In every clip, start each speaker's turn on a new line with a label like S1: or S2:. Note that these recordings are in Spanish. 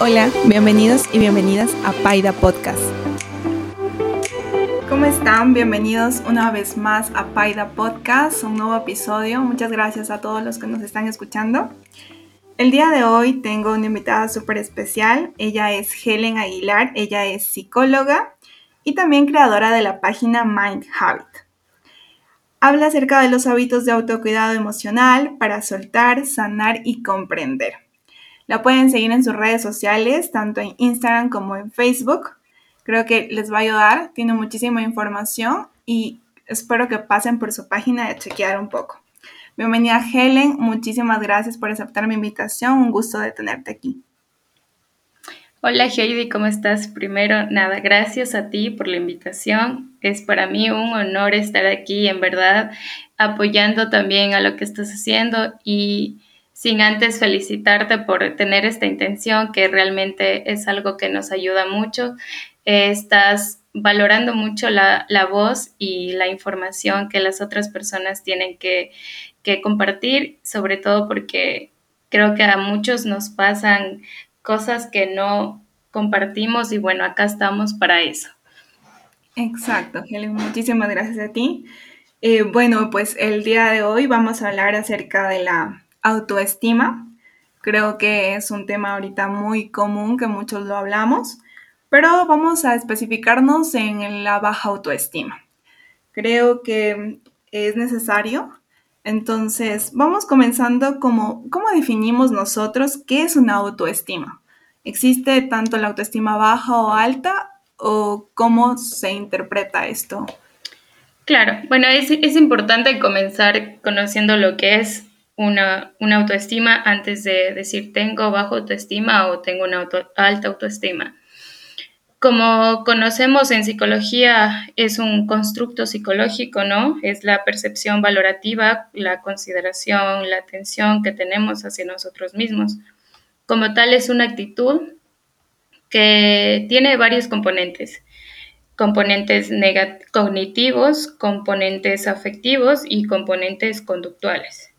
S1: Hola, bienvenidos y bienvenidas a Paida Podcast. ¿Cómo están? Bienvenidos una vez más a Paida Podcast, un nuevo episodio. Muchas gracias a todos los que nos están escuchando. El día de hoy tengo una invitada súper especial. Ella es Helen Aguilar, ella es psicóloga y también creadora de la página Mind Habit. Habla acerca de los hábitos de autocuidado emocional para soltar, sanar y comprender. La pueden seguir en sus redes sociales, tanto en Instagram como en Facebook. Creo que les va a ayudar, tiene muchísima información y espero que pasen por su página de chequear un poco. Bienvenida Helen, muchísimas gracias por aceptar mi invitación, un gusto de tenerte aquí.
S2: Hola Heidi, ¿cómo estás? Primero, nada, gracias a ti por la invitación. Es para mí un honor estar aquí, en verdad, apoyando también a lo que estás haciendo y sin antes felicitarte por tener esta intención, que realmente es algo que nos ayuda mucho. estás valorando mucho la, voz y la información que las otras personas tienen que, que compartir, sobre todo porque creo que a muchos nos pasan cosas que no compartimos y bueno, acá estamos para eso.
S1: Exacto, Helen, muchísimas gracias a ti. Eh, bueno, pues el día de hoy vamos a hablar acerca de la autoestima. Creo que es un tema ahorita muy común que muchos lo hablamos, pero vamos a especificarnos en la baja autoestima. Creo que es necesario. Entonces, vamos comenzando como, ¿cómo definimos nosotros qué es una autoestima? ¿Existe tanto la autoestima baja o alta o cómo se interpreta esto?
S2: Claro, bueno, es, es importante comenzar conociendo lo que es una, autoestima antes de decir tengo bajo autoestima o tengo una alta autoestima. Como conocemos en psicología, es un constructo psicológico, ¿no? Es la percepción valorativa, la consideración, la atención que tenemos hacia nosotros mismos. Como tal, es una actitud que tiene varios componentes componentes cognitivos, componentes afectivos y componentes conductuales.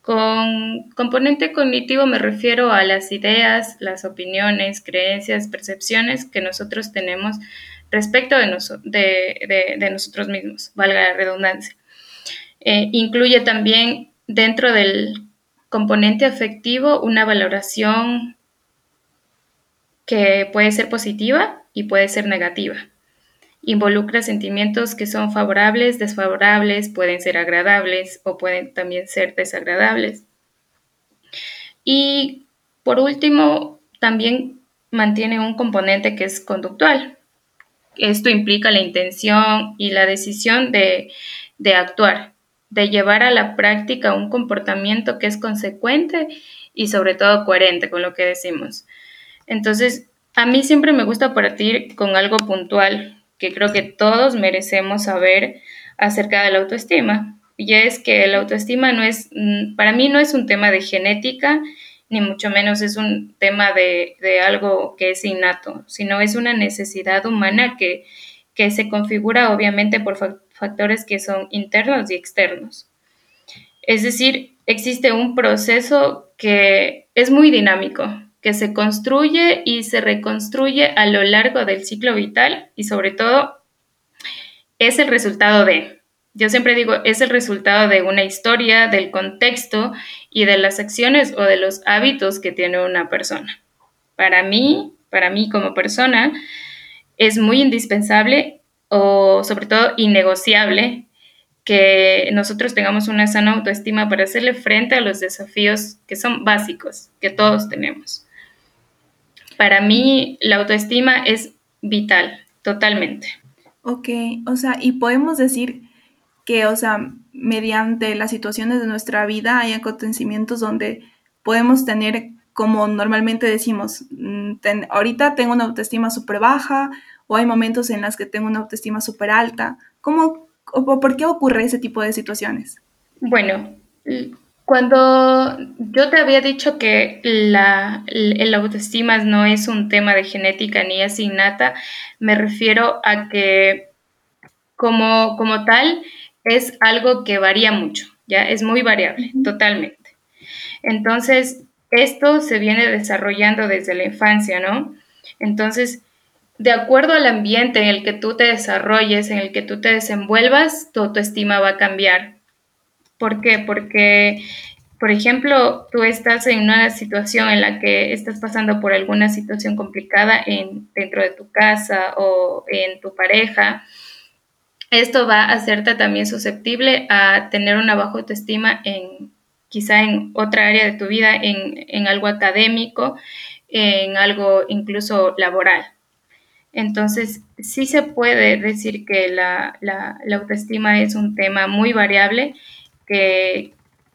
S2: Con componente cognitivo me refiero a las ideas, las opiniones, creencias, percepciones que nosotros tenemos respecto de, nosotros mismos, valga la redundancia. Eh, incluye también dentro del componente afectivo una valoración que puede ser positiva y puede ser negativa. Involucra sentimientos que son favorables, desfavorables, pueden ser agradables o pueden también ser desagradables. Y por último, también mantiene un componente que es conductual. Esto implica la intención y la decisión de, de actuar, de llevar a la práctica un comportamiento que es consecuente y sobre todo coherente con lo que decimos. Entonces, a mí siempre me gusta partir con algo puntual, que creo que todos merecemos saber acerca de la autoestima. Y es que la autoestima no es, mm, para mí no es un tema de genética, ni mucho menos es un tema de, algo que es innato, sino es una necesidad humana que, que se configura obviamente por factores que son internos y externos. Es decir, existe un proceso que es muy dinámico, que se construye y se reconstruye a lo largo del ciclo vital y sobre todo es el resultado de, yo siempre digo, es el resultado de una historia, del contexto y de las acciones o de los hábitos que tiene una persona. Para mí, para mí como persona, es muy indispensable o sobre todo innegociable que nosotros tengamos una sana autoestima para hacerle frente a los desafíos que son básicos, que todos tenemos para mí la autoestima es vital, totalmente.
S1: Ok, o sea, y podemos decir que, o sea, mediante las situaciones de nuestra vida hay acontecimientos donde podemos tener, como normalmente decimos, mm, ahorita tengo una autoestima súper baja o hay momentos en los que tengo una autoestima súper alta. ¿Cómo, o por qué ocurre ese tipo de situaciones?
S2: Bueno, cuando yo te había dicho que la, el autoestima no es un tema de genética ni es innata, me refiero a que como, como tal es algo que varía mucho, ya es muy variable, totalmente. Entonces, esto se viene desarrollando desde la infancia, ¿no? Entonces, de acuerdo al ambiente en el que tú te desarrolles, en el que tú te desenvuelvas, tu autoestima va a cambiar. ¿Por qué? Porque, por ejemplo, tú estás en una situación en la que estás pasando por alguna situación complicada en, dentro de tu casa o en tu pareja. Esto va a hacerte también susceptible a tener una baja autoestima en quizá en otra área de tu vida, en, en algo académico, en algo incluso laboral. Entonces, sí se puede decir que la, autoestima es un tema muy variable, que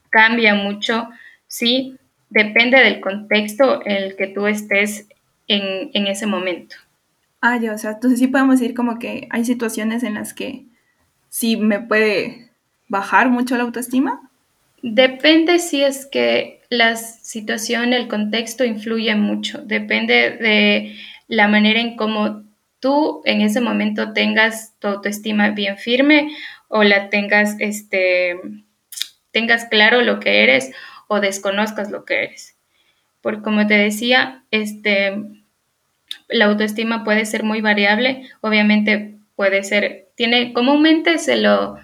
S2: cambia mucho, sí, depende del contexto en el que tú estés en, en ese momento.
S1: Ah, ya, o sea, entonces sí podemos decir como que hay situaciones en las que sí me puede bajar mucho la autoestima.
S2: Depende si es que la situación, el contexto influye mucho, depende de la manera en cómo tú en ese momento tengas tu autoestima bien firme o la tengas, este, tengas claro lo que eres o desconozcas lo que eres. Porque como te decía, este, la autoestima puede ser muy variable, obviamente puede ser, tiene, comúnmente se lo,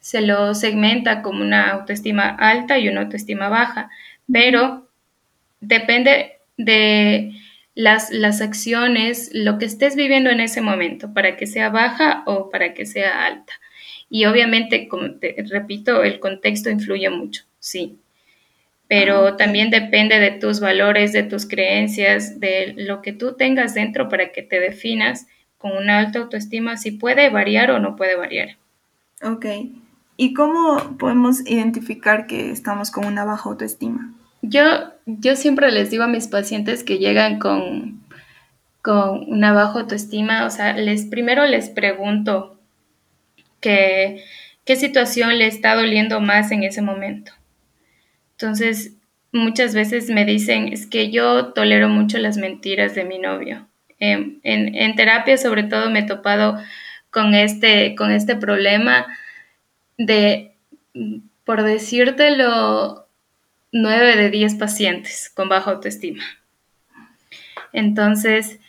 S2: se lo segmenta como una autoestima alta y una autoestima baja, pero depende de las, las acciones, lo que estés viviendo en ese momento, para que sea baja o para que sea alta. Y obviamente, como te repito, el contexto influye mucho, sí. Pero ah, también depende de tus valores, de tus creencias, de lo que tú tengas dentro para que te definas con una alta autoestima, si puede variar o no puede variar.
S1: Ok. ¿Y cómo podemos identificar que estamos con una baja autoestima?
S2: Yo, yo siempre les digo a mis pacientes que llegan con, con una baja autoestima, o sea, les primero les pregunto qué situación le está doliendo más en ese momento. Entonces, muchas veces me dicen, es que yo tolero mucho las mentiras de mi novio. Em, en, en, terapia, sobre todo, me he topado con este, con este problema de, por decírtelo, 9 de 10 pacientes con baja autoestima. Entonces,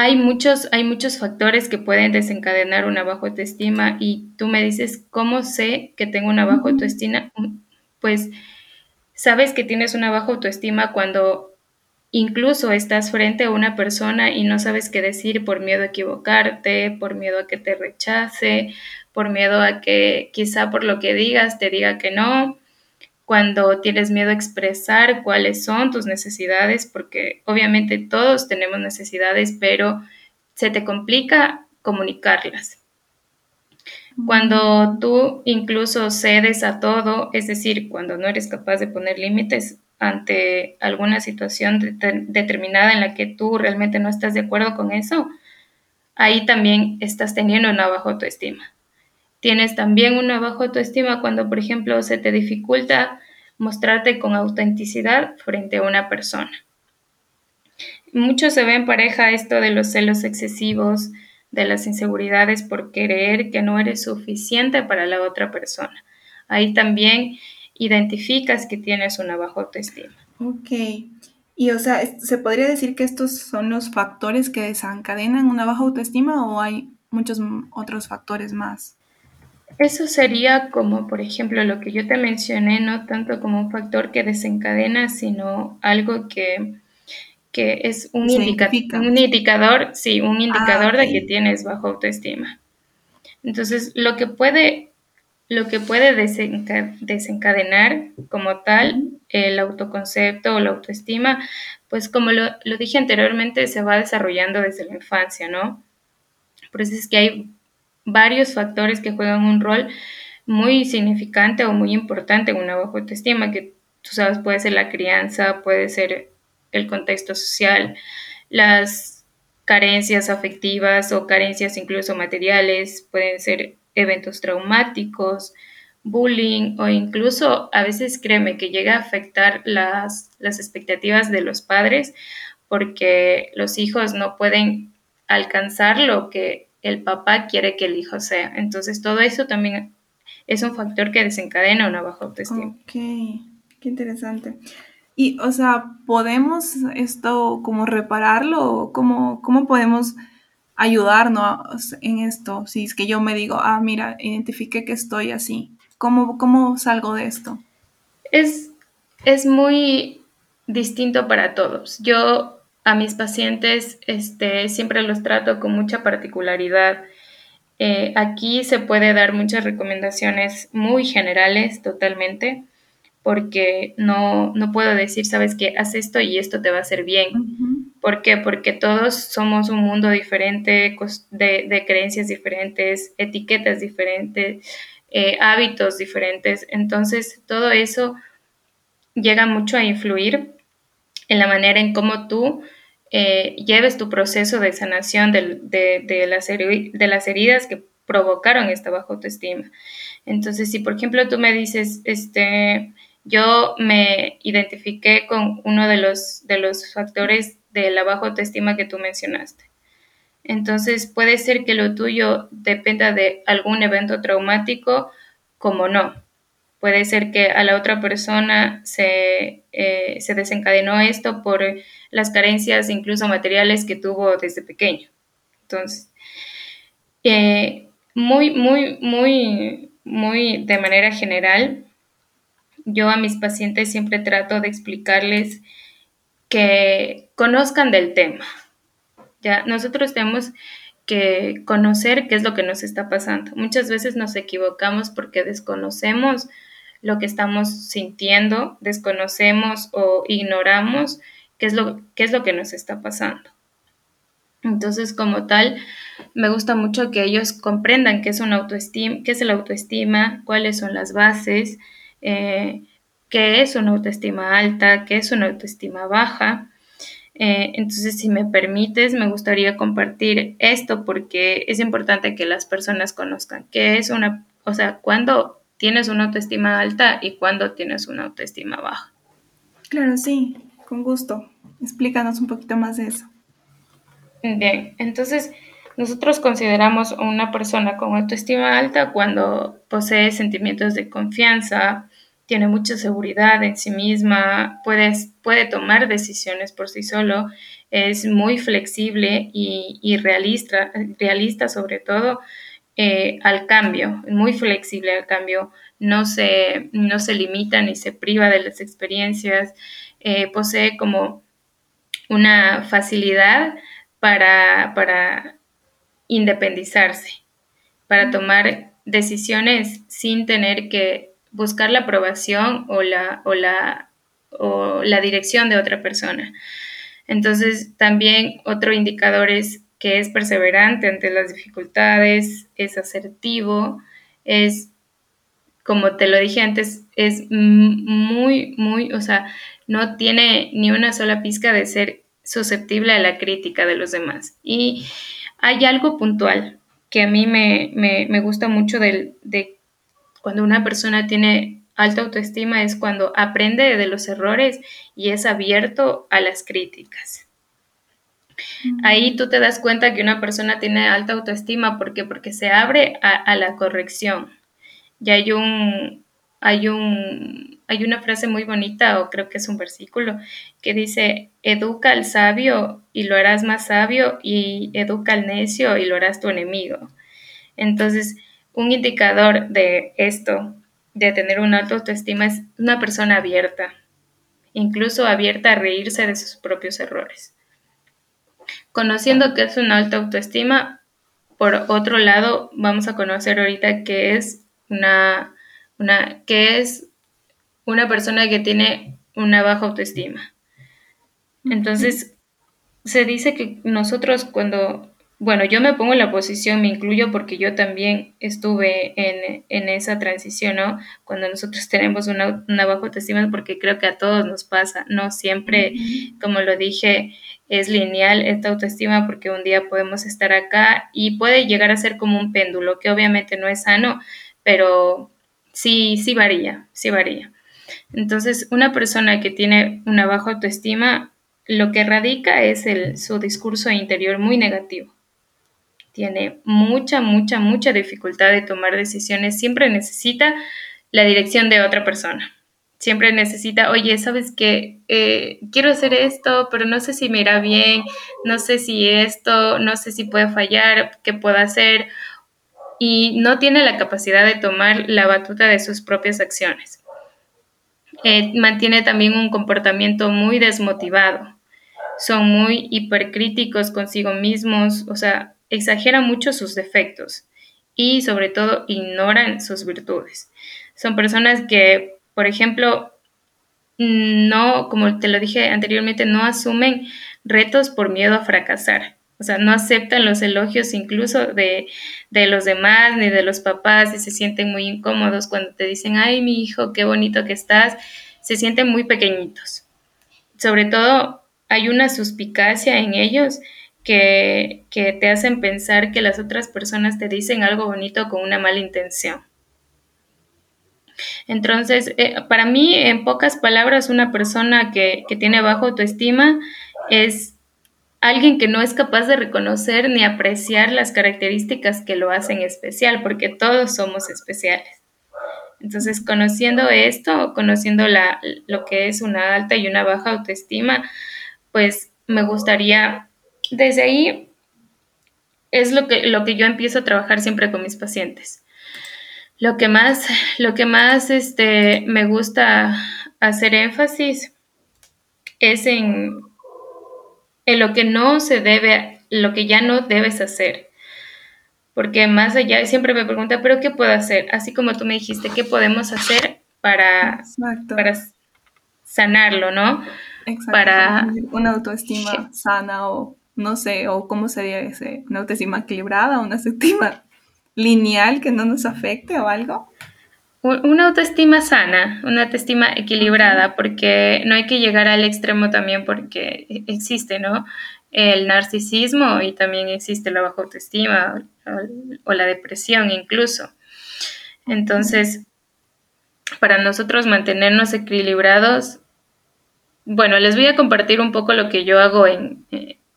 S2: hay muchos, hay muchos factores que pueden desencadenar una baja autoestima y tú me dices, ¿cómo sé que tengo una baja autoestima? Pues sabes que tienes una baja autoestima cuando incluso estás frente a una persona y no sabes qué decir por miedo a equivocarte, por miedo a que te rechace, por miedo a que quizá por lo que digas te diga que no, cuando tienes miedo a expresar cuáles son tus necesidades, porque obviamente todos tenemos necesidades, pero se te complica comunicarlas. Cuando tú incluso cedes a todo, es decir, cuando no eres capaz de poner límites ante alguna situación determinada en la que tú realmente no estás de acuerdo con eso, ahí también estás teniendo una baja autoestima. Tienes también una baja autoestima cuando, por ejemplo, se te dificulta mostrarte con autenticidad frente a una persona. Mucho se ve en pareja esto de los celos excesivos, de las inseguridades por creer que no eres suficiente para la otra persona. Ahí también identificas que tienes una baja autoestima.
S1: Ok. Y o sea, ¿se podría decir que estos son los factores que desencadenan una baja autoestima o hay muchos otros factores más?
S2: Eso sería como, por ejemplo, lo que yo te mencioné, no tanto como un factor que desencadena, sino algo que, es un, un indicador, sí, un ah, indicador de que tienes bajo autoestima. Entonces, lo que puede, lo que puede desencadenar como tal el autoconcepto o la autoestima, pues como lo, lo dije anteriormente, se va desarrollando desde la infancia, ¿no? Por eso es que hay varios factores que juegan un rol muy significante o muy importante en una baja autoestima, que tú sabes, puede ser la crianza, puede ser el contexto social, las carencias afectivas o carencias incluso materiales, pueden ser eventos traumáticos, bullying o incluso a veces créeme que llega a afectar las, las expectativas de los padres porque los hijos no pueden alcanzar lo que el papá quiere que el hijo sea. Entonces todo eso también es un factor que desencadena una baja autoestima.
S1: Ok. Qué interesante. Y, o sea, ¿podemos esto como repararlo? ¿Cómo, cómo podemos ayudarnos en esto? Si es que yo me digo, ah, mira, identifiqué que estoy así. ¿Cómo, cómo salgo de esto?
S2: Es, es muy distinto para todos. Yo a mis pacientes este, siempre los trato con mucha particularidad. Eh, aquí se puede dar muchas recomendaciones muy generales totalmente, porque no, no puedo decir, sabes que haz esto y esto te va a hacer bien. ¿Por qué? Porque todos somos un mundo diferente, de, de creencias diferentes, etiquetas diferentes, eh, hábitos diferentes. Entonces, todo eso llega mucho a influir en la manera en cómo tú eh, lleves tu proceso de sanación de, las heridas que provocaron esta baja autoestima. Entonces, si por ejemplo tú me dices, este, yo me identifiqué con uno de los, de los factores de la baja autoestima que tú mencionaste. Entonces puede ser que lo tuyo dependa de algún evento traumático, como no. Puede ser que a la otra persona se, eh, desencadenó esto por las carencias incluso materiales que tuvo desde pequeño. Entonces, eh, muy, muy, muy, muy de manera general, yo a mis pacientes siempre trato de explicarles que conozcan del tema. Ya, nosotros tenemos que conocer qué es lo que nos está pasando. Muchas veces nos equivocamos porque desconocemos lo que estamos sintiendo, desconocemos o ignoramos qué es lo, qué es lo que nos está pasando. Entonces, como tal, me gusta mucho que ellos comprendan qué es una autoestima, qué es la autoestima, cuáles son las bases, eh, qué es una autoestima alta, qué es una autoestima baja. Eh, entonces, si me permites, me gustaría compartir esto porque es importante que las personas conozcan qué es una, o sea, cuándo tienes una autoestima alta y cuándo tienes una autoestima baja.
S1: Claro, sí, con gusto. Explícanos un poquito más de eso.
S2: Bien, entonces nosotros consideramos a una persona con autoestima alta cuando posee sentimientos de confianza, tiene mucha seguridad en sí misma, puede, puede tomar decisiones por sí solo, es muy flexible y, realista, realista sobre todo eh, al cambio, muy flexible al cambio, no se, no se limita ni se priva de las experiencias, eh, posee como una facilidad para, para independizarse, para tomar decisiones sin tener que buscar la aprobación o la, o la, o la dirección de otra persona. Entonces, también otro indicador es que es perseverante ante las dificultades, es asertivo, es, como te lo dije antes, es muy, muy, o sea, no tiene ni una sola pizca de ser susceptible a la crítica de los demás. Y hay algo puntual que a mí me, me, gusta mucho de cuando una persona tiene alta autoestima es cuando aprende de los errores y es abierto a las críticas. Ahí tú te das cuenta que una persona tiene alta autoestima porque porque se abre a, la corrección. Y hay un hay un hay una frase muy bonita o creo que es un versículo que dice educa al sabio y lo harás más sabio y educa al necio y lo harás tu enemigo. Entonces, un indicador de esto, de tener una alta autoestima, es una persona abierta, incluso abierta a reírse de sus propios errores. Conociendo qué es una alta autoestima, por otro lado, vamos a conocer ahorita qué es una, una, qué es una persona que tiene una baja autoestima. Entonces, se dice que nosotros cuando bueno, yo me pongo en la posición, me incluyo porque yo también estuve en, esa transición, ¿no? Cuando nosotros tenemos una, una baja autoestima, porque creo que a todos nos pasa, no siempre, como lo dije, es lineal esta autoestima porque un día podemos estar acá y puede llegar a ser como un péndulo, que obviamente no es sano, pero sí, sí varía, sí varía. Entonces, una persona que tiene una baja autoestima, lo que radica es el, su discurso interior muy negativo tiene mucha, mucha, mucha dificultad de tomar decisiones, siempre necesita la dirección de otra persona. siempre necesita, oye, sabes que eh, quiero hacer esto, pero no sé si me irá bien, no sé si esto, no sé si puede fallar, qué puedo hacer, y no tiene la capacidad de tomar la batuta de sus propias acciones. Eh, mantiene también un comportamiento muy desmotivado, son muy hipercríticos consigo mismos, o sea, exageran mucho sus defectos y sobre todo ignoran sus virtudes. Son personas que por ejemplo, no, como te lo dije anteriormente, no asumen retos por miedo a fracasar. O sea, no aceptan los elogios incluso de, de, los demás ni de los papás y se sienten muy incómodos cuando te dicen, ay, mi hijo, qué bonito que estás. Se sienten muy pequeñitos. Sobre todo, hay una suspicacia en ellos que, que te hacen pensar que las otras personas te dicen algo bonito con una mala intención. Entonces, eh, para mí, en pocas palabras, una persona que, tiene bajo autoestima es alguien que no es capaz de reconocer ni apreciar las características que lo hacen especial, porque todos somos especiales. Entonces, conociendo esto, conociendo la, lo que es una alta y una baja autoestima, pues me gustaría, desde ahí, es lo que, lo que yo empiezo a trabajar siempre con mis pacientes. Lo que más, lo que más este, me gusta hacer énfasis es en, en lo que no se debe, lo que ya no debes hacer. Porque más allá, siempre me pregunta, ¿pero qué puedo hacer? Así como tú me dijiste, ¿qué podemos hacer para, para sanarlo, no?
S1: Exacto. Para una autoestima sana o no sé, o cómo sería ese, una autoestima equilibrada, una autoestima lineal que no nos afecte o algo?
S2: Una autoestima sana, una autoestima equilibrada, porque no hay que llegar al extremo también porque existe, ¿no? El narcisismo y también existe la baja autoestima o, la depresión incluso. Entonces, para nosotros mantenernos equilibrados, bueno, les voy a compartir un poco lo que yo hago en,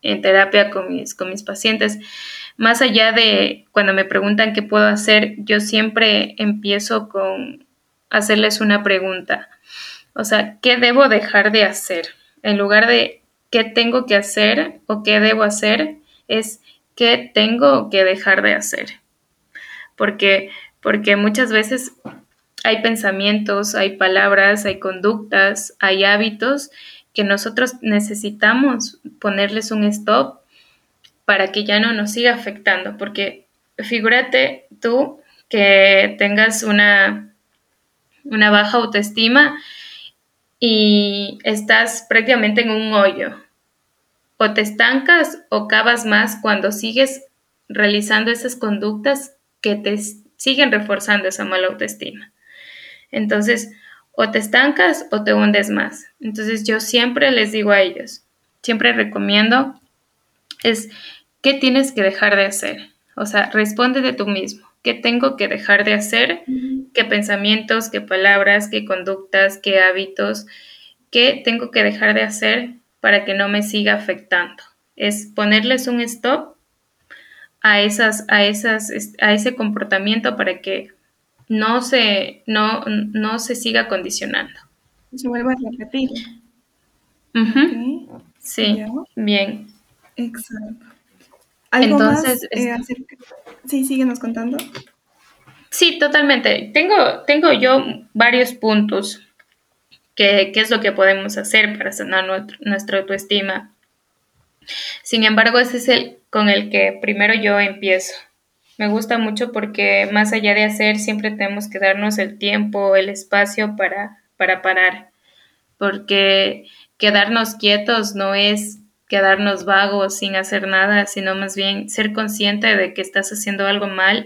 S2: en terapia con mis, con mis pacientes más allá de cuando me preguntan qué puedo hacer, yo siempre empiezo con hacerles una pregunta. O sea, ¿qué debo dejar de hacer? En lugar de qué tengo que hacer o qué debo hacer, es qué tengo que dejar de hacer. Porque, porque muchas veces hay pensamientos, hay palabras, hay conductas, hay hábitos que nosotros necesitamos ponerles un stop para que ya no nos siga afectando, porque figúrate tú que tengas una, una baja autoestima y estás prácticamente en un hoyo. O te estancas o cavas más cuando sigues realizando esas conductas que te siguen reforzando esa mala autoestima. Entonces, o te estancas o te hundes más. Entonces, yo siempre les digo a ellos, siempre recomiendo es ¿qué tienes que dejar de hacer? O sea, responde de tú mismo. ¿Qué tengo que dejar de hacer? ¿Qué pensamientos, qué palabras, qué conductas, qué hábitos? ¿Qué tengo que dejar de hacer para que no me siga afectando? Es ponerles un stop a esas, a esas, a ese comportamiento para que no se, no, no se siga condicionando.
S1: Se vuelva a repetir.
S2: Sí, bien.
S1: Exacto. Entonces, eh, sí, síguenos contando.
S2: Sí, totalmente. Tengo, tengo yo varios puntos que, es lo que podemos hacer para sanar nuestra autoestima. Sin embargo, ese es el con el que primero yo empiezo. Me gusta mucho porque más allá de hacer, siempre tenemos que darnos el tiempo, el espacio para, para parar. Porque quedarnos quietos no es quedarnos vagos sin hacer nada, sino más bien ser consciente de que estás haciendo algo mal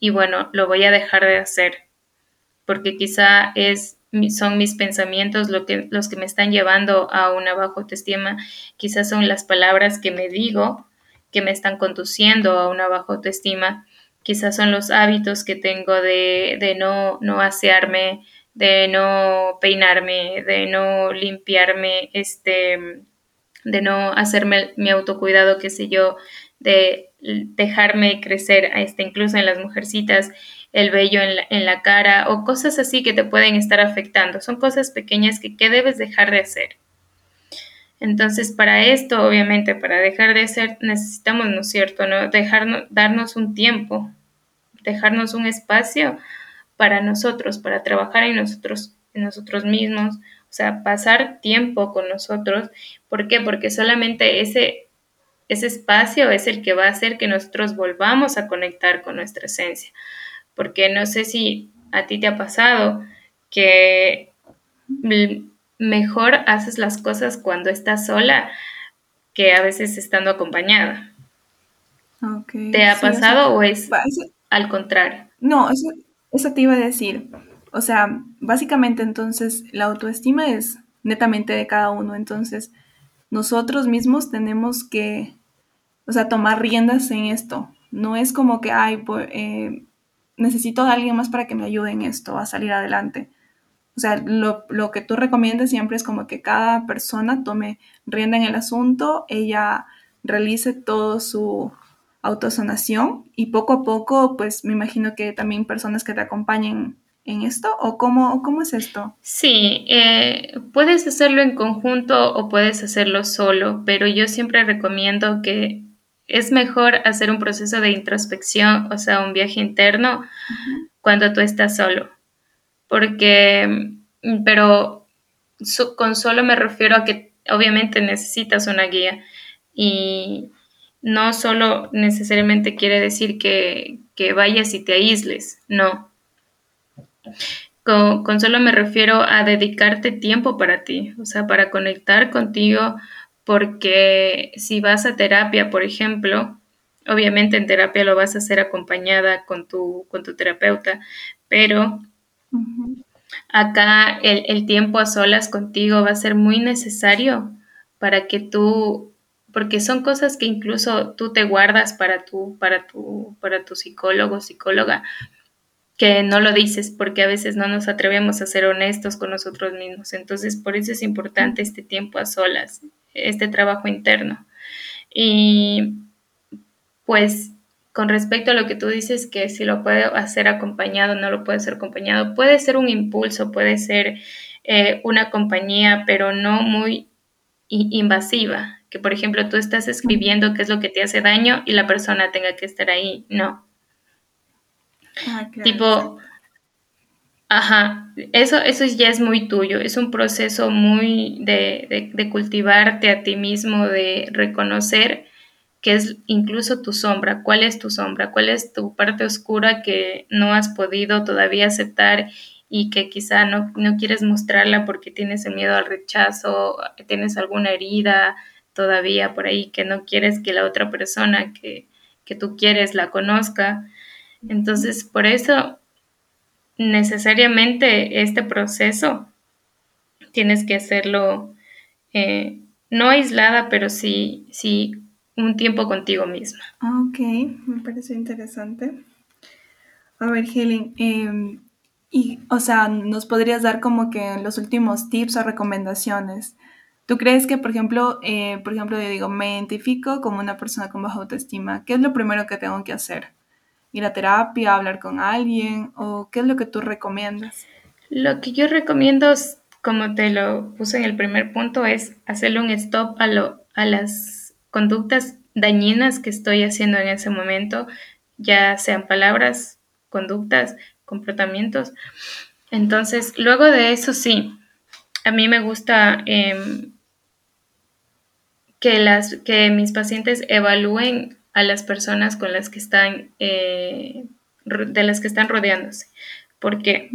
S2: y bueno, lo voy a dejar de hacer, porque quizá es son mis pensamientos lo que, los que me están llevando a una baja autoestima, quizás son las palabras que me digo que me están conduciendo a una baja autoestima, quizás son los hábitos que tengo de, de no, no asearme, de no peinarme, de no limpiarme, este, de no hacerme mi autocuidado, qué sé yo, de dejarme crecer, este, incluso en las mujercitas, el vello en la, cara o cosas así que te pueden estar afectando. Son cosas pequeñas que, que debes dejar de hacer. Entonces, para esto, obviamente, para dejar de hacer, necesitamos, ¿no es cierto?, ¿no? Dejarnos, darnos un tiempo, dejarnos un espacio para nosotros, para trabajar en nosotros, en nosotros mismos, o sea, pasar tiempo con nosotros. ¿Por qué? Porque solamente ese, ese espacio es el que va a hacer que nosotros volvamos a conectar con nuestra esencia. Porque no sé si a ti te ha pasado que mejor haces las cosas cuando estás sola que a veces estando acompañada. ¿Te ha pasado o es al contrario?
S1: No, eso, eso te iba a decir. O sea, básicamente entonces la autoestima es netamente de cada uno. Entonces, nosotros mismos tenemos que, o sea, tomar riendas en esto. No es como que, ay, pues, eh, necesito a alguien más para que me ayude en esto, a salir adelante. O sea, lo, lo, que tú recomiendas siempre es como que cada persona tome rienda en el asunto, ella realice todo su autosanación y poco a poco, pues me imagino que también personas que te acompañen en esto o cómo, cómo es esto?
S2: Sí, eh, puedes hacerlo en conjunto o puedes hacerlo solo, pero yo siempre recomiendo que es mejor hacer un proceso de introspección, o sea, un viaje interno, cuando tú estás solo porque, mm, pero con solo me refiero a que obviamente necesitas una guía y no solo necesariamente quiere decir que, vayas y te aísles, no. Con, con, solo me refiero a dedicarte tiempo para ti, o sea, para conectar contigo, porque si vas a terapia, por ejemplo, obviamente en terapia lo vas a hacer acompañada con tu, con tu terapeuta, pero Acá el, tiempo a solas contigo va a ser muy necesario para que tú, porque son cosas que incluso tú te guardas para tu, para tu, para tu psicólogo, psicóloga, que no lo dices porque a veces no nos atrevemos a ser honestos con nosotros mismos. Entonces, por eso es importante este tiempo a solas, este trabajo interno. Y pues con respecto a lo que tú dices, que si lo puede hacer acompañado, no lo puede ser acompañado, puede ser un impulso, puede ser eh, una compañía, pero no muy invasiva. Que por ejemplo tú estás escribiendo qué es lo que te hace daño y la persona tenga que estar ahí. No. Ah, tipo, ajá, eso, eso ya es muy tuyo, es un proceso muy de, de cultivarte a ti mismo, de reconocer que es incluso tu sombra, cuál es tu sombra, cuál es tu parte oscura que no has podido todavía aceptar y que quizá no, quieres mostrarla porque tienes el miedo al rechazo, tienes alguna herida todavía por ahí que no quieres que la otra persona que, tú quieres la conozca. Entonces, por eso necesariamente este proceso tienes que hacerlo eh, no aislada, pero sí, sí un tiempo contigo misma.
S1: Ah, ok, me parece interesante. A ver, Helen, em, y, o sea, nos podrías dar como que los últimos tips o recomendaciones. ¿Tú crees que, por ejemplo, eh, por ejemplo, yo digo, me identifico como una persona con baja autoestima? ¿Qué es lo primero que tengo que hacer? ¿Ir a terapia, hablar con alguien? ¿O qué es lo que tú recomiendas?
S2: Lo que yo recomiendo, como te lo puse en el primer punto, es hacerle un stop a, lo, a las conductas dañinas que estoy haciendo en ese momento, ya sean palabras, conductas, comportamientos. Entonces, luego de eso sí, a mí me gusta em, que, las, que mis pacientes evalúen a las personas con las que están, eh, de las que están rodeándose. Porque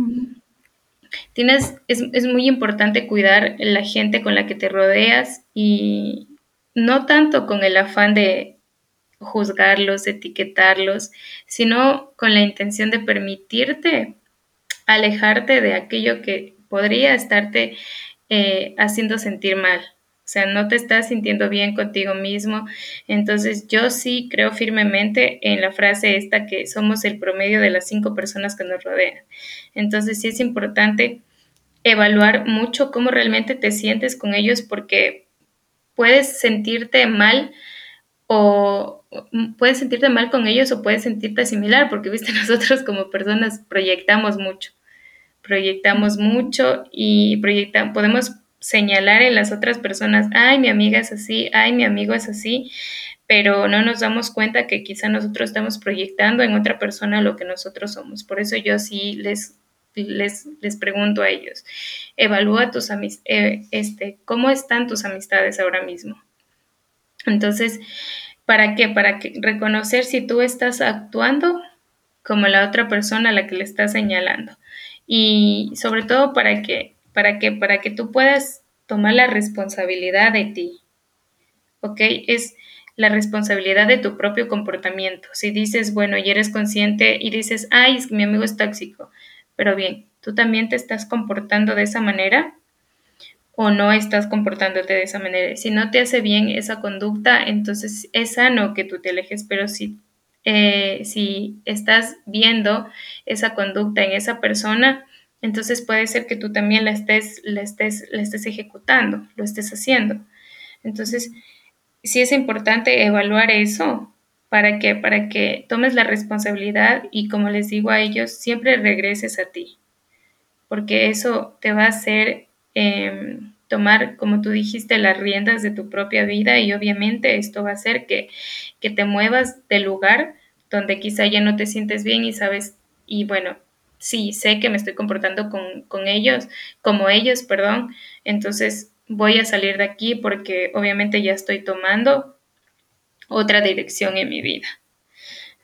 S2: tienes, es, es, muy importante cuidar la gente con la que te rodeas y, no tanto con el afán de juzgarlos, etiquetarlos, sino con la intención de permitirte alejarte de aquello que podría estarte eh, haciendo sentir mal. O sea, no te estás sintiendo bien contigo mismo. Entonces yo sí creo firmemente en la frase esta que somos el promedio de las cinco personas que nos rodean. Entonces sí es importante evaluar mucho cómo realmente te sientes con ellos porque puedes sentirte mal o, puedes sentirte mal con ellos o puedes sentirte similar, porque viste, nosotros como personas proyectamos mucho, proyectamos mucho y proyectamos, podemos señalar en las otras personas, ay, mi amiga es así, ay, mi amigo es así, pero no nos damos cuenta que quizá nosotros estamos proyectando en otra persona lo que nosotros somos. Por eso yo sí les, les, les pregunto a ellos, evalúa tus amistades, eh, este, ¿cómo están tus amistades ahora mismo? Entonces, ¿para qué? Para que reconocer si tú estás actuando como la otra persona a la que le estás señalando. Y sobre todo para que, para que, para que tú puedas tomar la responsabilidad de ti. ¿Ok? Es la responsabilidad de tu propio comportamiento. Si dices, bueno, y eres consciente y dices, ay, es que mi amigo es tóxico, pero bien, ¿tú también te estás comportando de esa manera? o no estás comportándote de esa manera. Si no te hace bien esa conducta, entonces es sano que tú te alejes, pero si, eh, si estás viendo esa conducta en esa persona, entonces puede ser que tú también la estés, la estés, la estés ejecutando, lo estés haciendo. Entonces, sí es importante evaluar eso para que, para que tomes la responsabilidad y como les digo a ellos, siempre regreses a ti, porque eso te va a hacer em, tomar, como tú dijiste, las riendas de tu propia vida y obviamente esto va a hacer que, que te muevas del lugar donde quizá ya no te sientes bien y sabes, y bueno, sí, sé que me estoy comportando con, con ellos, como ellos, perdón, entonces voy a salir de aquí porque obviamente ya estoy tomando otra dirección en mi vida.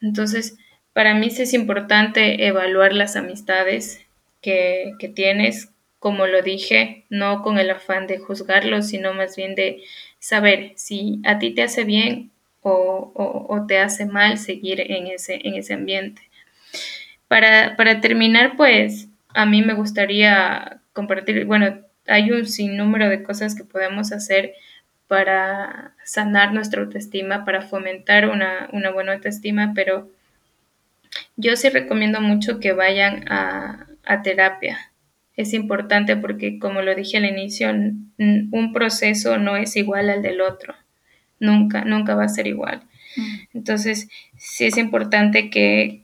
S2: Entonces, para mí sí es importante evaluar las amistades que, tienes, como lo dije, no con el afán de juzgarlos, sino más bien de saber si a ti te hace bien o, te hace mal seguir en ese, en ese ambiente. Para, para terminar, pues a mí me gustaría compartir, bueno, hay un sinnúmero de cosas que podemos hacer para sanar nuestra autoestima, para fomentar una, buena autoestima, pero yo sí recomiendo mucho que vayan a, terapia. Es importante porque, como lo dije al inicio, un proceso no es igual al del otro. Nunca, nunca va a ser igual. Mm. Entonces, sí es importante que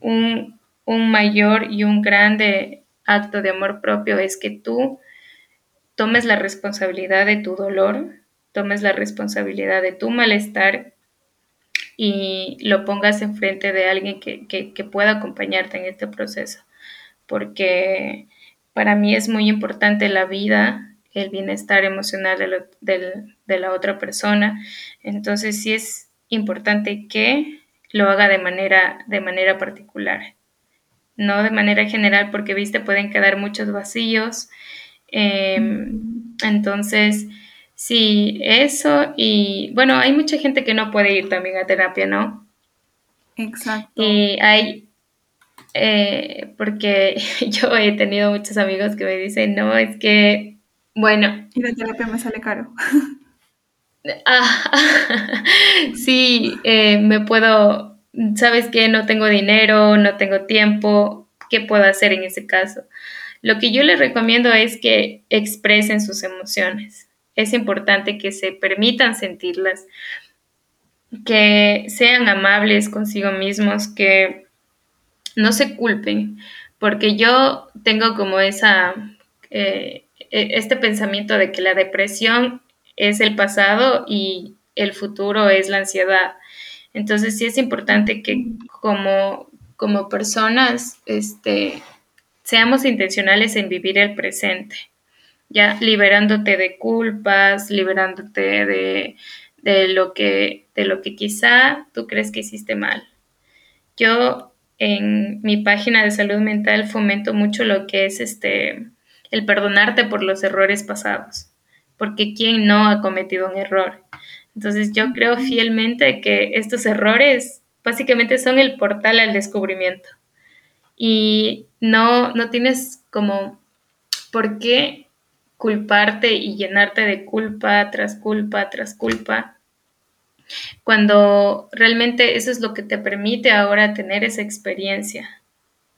S2: un, un mayor y un grande acto de amor propio es que tú tomes la responsabilidad de tu dolor, tomes la responsabilidad de tu malestar y lo pongas enfrente de alguien que, pueda acompañarte en este proceso. Porque para mí es muy importante la vida, el bienestar emocional de, de la otra persona. Entonces sí es importante que lo haga de manera, de manera particular, no de manera general, porque, viste, pueden quedar muchos vacíos Em, entonces, sí, eso y bueno, hay mucha gente que no puede ir también a terapia, ¿no?
S1: Exacto.
S2: Y hay, eh, porque yo he tenido muchos amigos que me dicen, no, es que, bueno.
S1: Y la terapia me sale caro.
S2: Ah, sí, eh, me puedo, sabes que no tengo dinero, no tengo tiempo, ¿qué puedo hacer en ese caso? Lo que yo les recomiendo es que expresen sus emociones. Es importante que se permitan sentirlas, que sean amables consigo mismos, que no se culpen, porque yo tengo como esa, eh, e, este pensamiento de que la depresión es el pasado y el futuro es la ansiedad. Entonces sí es importante que como, como personas este, seamos intencionales en vivir el presente, ya liberándote de culpas, liberándote de, de, lo, que, de lo que quizá tú crees que hiciste mal. Yo en mi página de salud mental fomento mucho lo que es este el perdonarte por los errores pasados, porque quién no ha cometido un error. Entonces yo creo fielmente que estos errores básicamente son el portal al descubrimiento y no, no tienes como por qué culparte y llenarte de culpa tras culpa tras culpa, cuando realmente eso es lo que te permite ahora tener esa experiencia.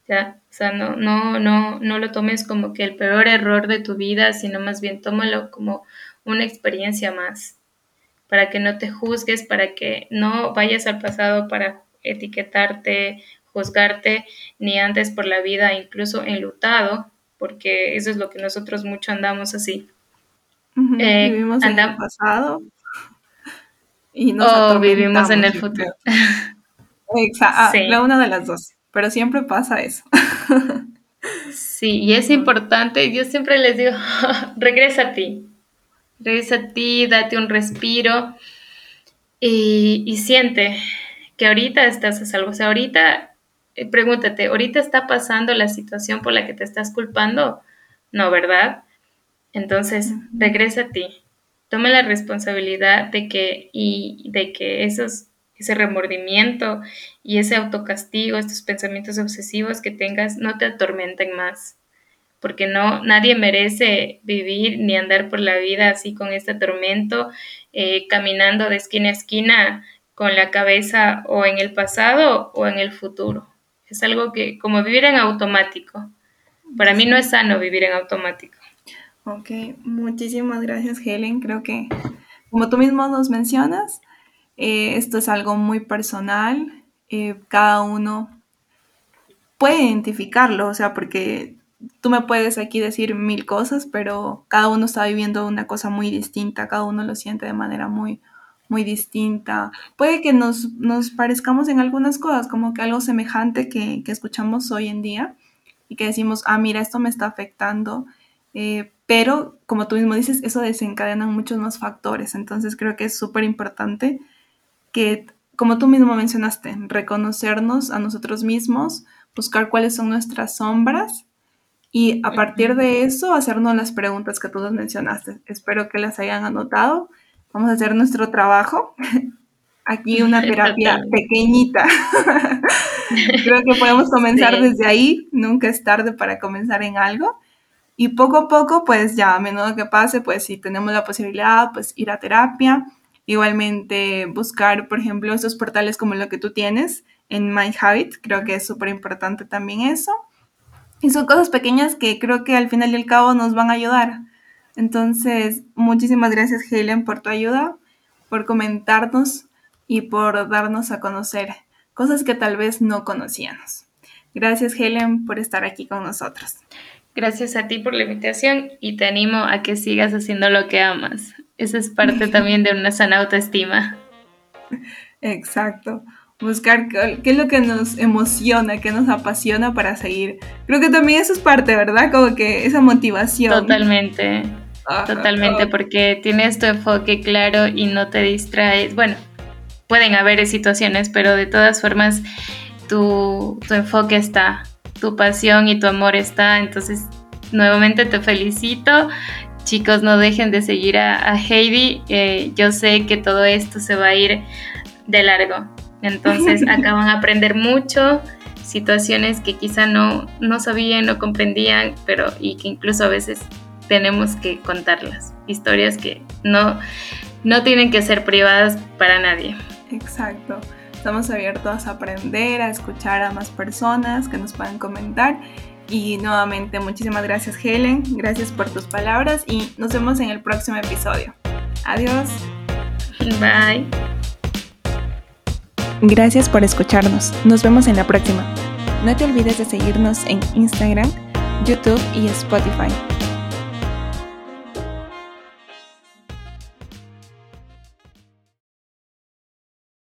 S2: ¿ya? O sea, no, no, no, no lo tomes como que el peor error de tu vida, sino más bien tómalo como una experiencia más. para que no te juzgues, para que no vayas al pasado para etiquetarte, juzgarte, ni andes por la vida incluso enlutado, porque eso es lo que nosotros mucho andamos así.
S1: Eh, vivimos en el pasado
S2: y nos o vivimos en el futuro.
S1: Exacto, ah, la una de las dos, pero siempre pasa eso.
S2: sí, y es importante, yo siempre les digo, regresa a ti, regresa a ti, date un respiro y, siente que ahorita estás a salvo. O sea, ahorita, pregúntate, ¿ahorita está pasando la situación por la que te estás culpando? No, ¿verdad? Entonces, regresa a ti. Toma la responsabilidad de que, y de que esos, ese remordimiento y ese autocastigo, estos pensamientos obsesivos que tengas, no te atormenten más porque no, nadie merece vivir ni andar por la vida así con este tormento, eh, caminando de esquina a esquina con la cabeza o en el pasado o en el futuro. Es algo que, como vivir en automático. Para mí no es sano vivir en automático.
S1: Ok, muchísimas gracias Helen. Creo que, como tú mismo nos mencionas, eh, esto es algo muy personal. Eh, cada uno puede identificarlo, o sea, porque tú me puedes aquí decir mil cosas, pero cada uno está viviendo una cosa muy distinta, cada uno lo siente de manera muy, muy distinta. Puede que nos, nos parezcamos en algunas cosas, como que algo semejante que, que, escuchamos hoy en día y que decimos, ah, mira, esto me está afectando, eh, pero como tú mismo dices, eso desencadena muchos más factores, entonces creo que es súper importante que, como tú mismo mencionaste, reconocernos a nosotros mismos, buscar cuáles son nuestras sombras y a partir de eso hacernos las preguntas que tú nos mencionaste. Espero que las hayan anotado. Vamos a hacer nuestro trabajo. Aquí una terapia pequeñita. Creo que podemos comenzar desde ahí. Nunca es tarde para comenzar en algo. Y poco a poco, pues ya a menudo que pase, pues si tenemos la posibilidad, pues ir a terapia. Igualmente buscar, por ejemplo, esos portales como lo que tú tienes en My Habit. Creo que es súper importante también eso. Y son cosas pequeñas que creo que al final y al cabo nos van a ayudar. Entonces, muchísimas gracias Helen por tu ayuda, por comentarnos y por darnos a conocer cosas que tal vez no conocíamos. Gracias Helen por estar aquí con nosotros.
S2: Gracias a ti por la invitación y te animo a que sigas haciendo lo que amas. Esa es parte también de una sana autoestima.
S1: Exacto buscar qué es lo que nos emociona, qué nos apasiona para seguir. Creo que también eso es parte, ¿verdad? Como que esa motivación.
S2: Totalmente, totalmente, porque tienes tu enfoque claro y no te distraes. Bueno, pueden haber situaciones, pero de todas formas tu, enfoque está, tu pasión y tu amor está. Entonces, nuevamente te felicito. Chicos, no dejen de seguir a, Heidi. Eh, yo sé que todo esto se va a ir de largo. Entonces acá van a aprender mucho, situaciones que quizá no, no sabían, no comprendían, pero y que incluso a veces tenemos que contarlas. Historias que no, no tienen que ser privadas para nadie.
S1: Exacto. Estamos abiertos a aprender, a escuchar a más personas que nos puedan comentar. Y nuevamente, muchísimas gracias Helen, gracias por tus palabras y nos vemos en el próximo episodio. Adiós.
S2: Bye.
S1: Gracias por escucharnos. Nos vemos en la próxima. No te olvides de seguirnos en Instagram, YouTube y Spotify.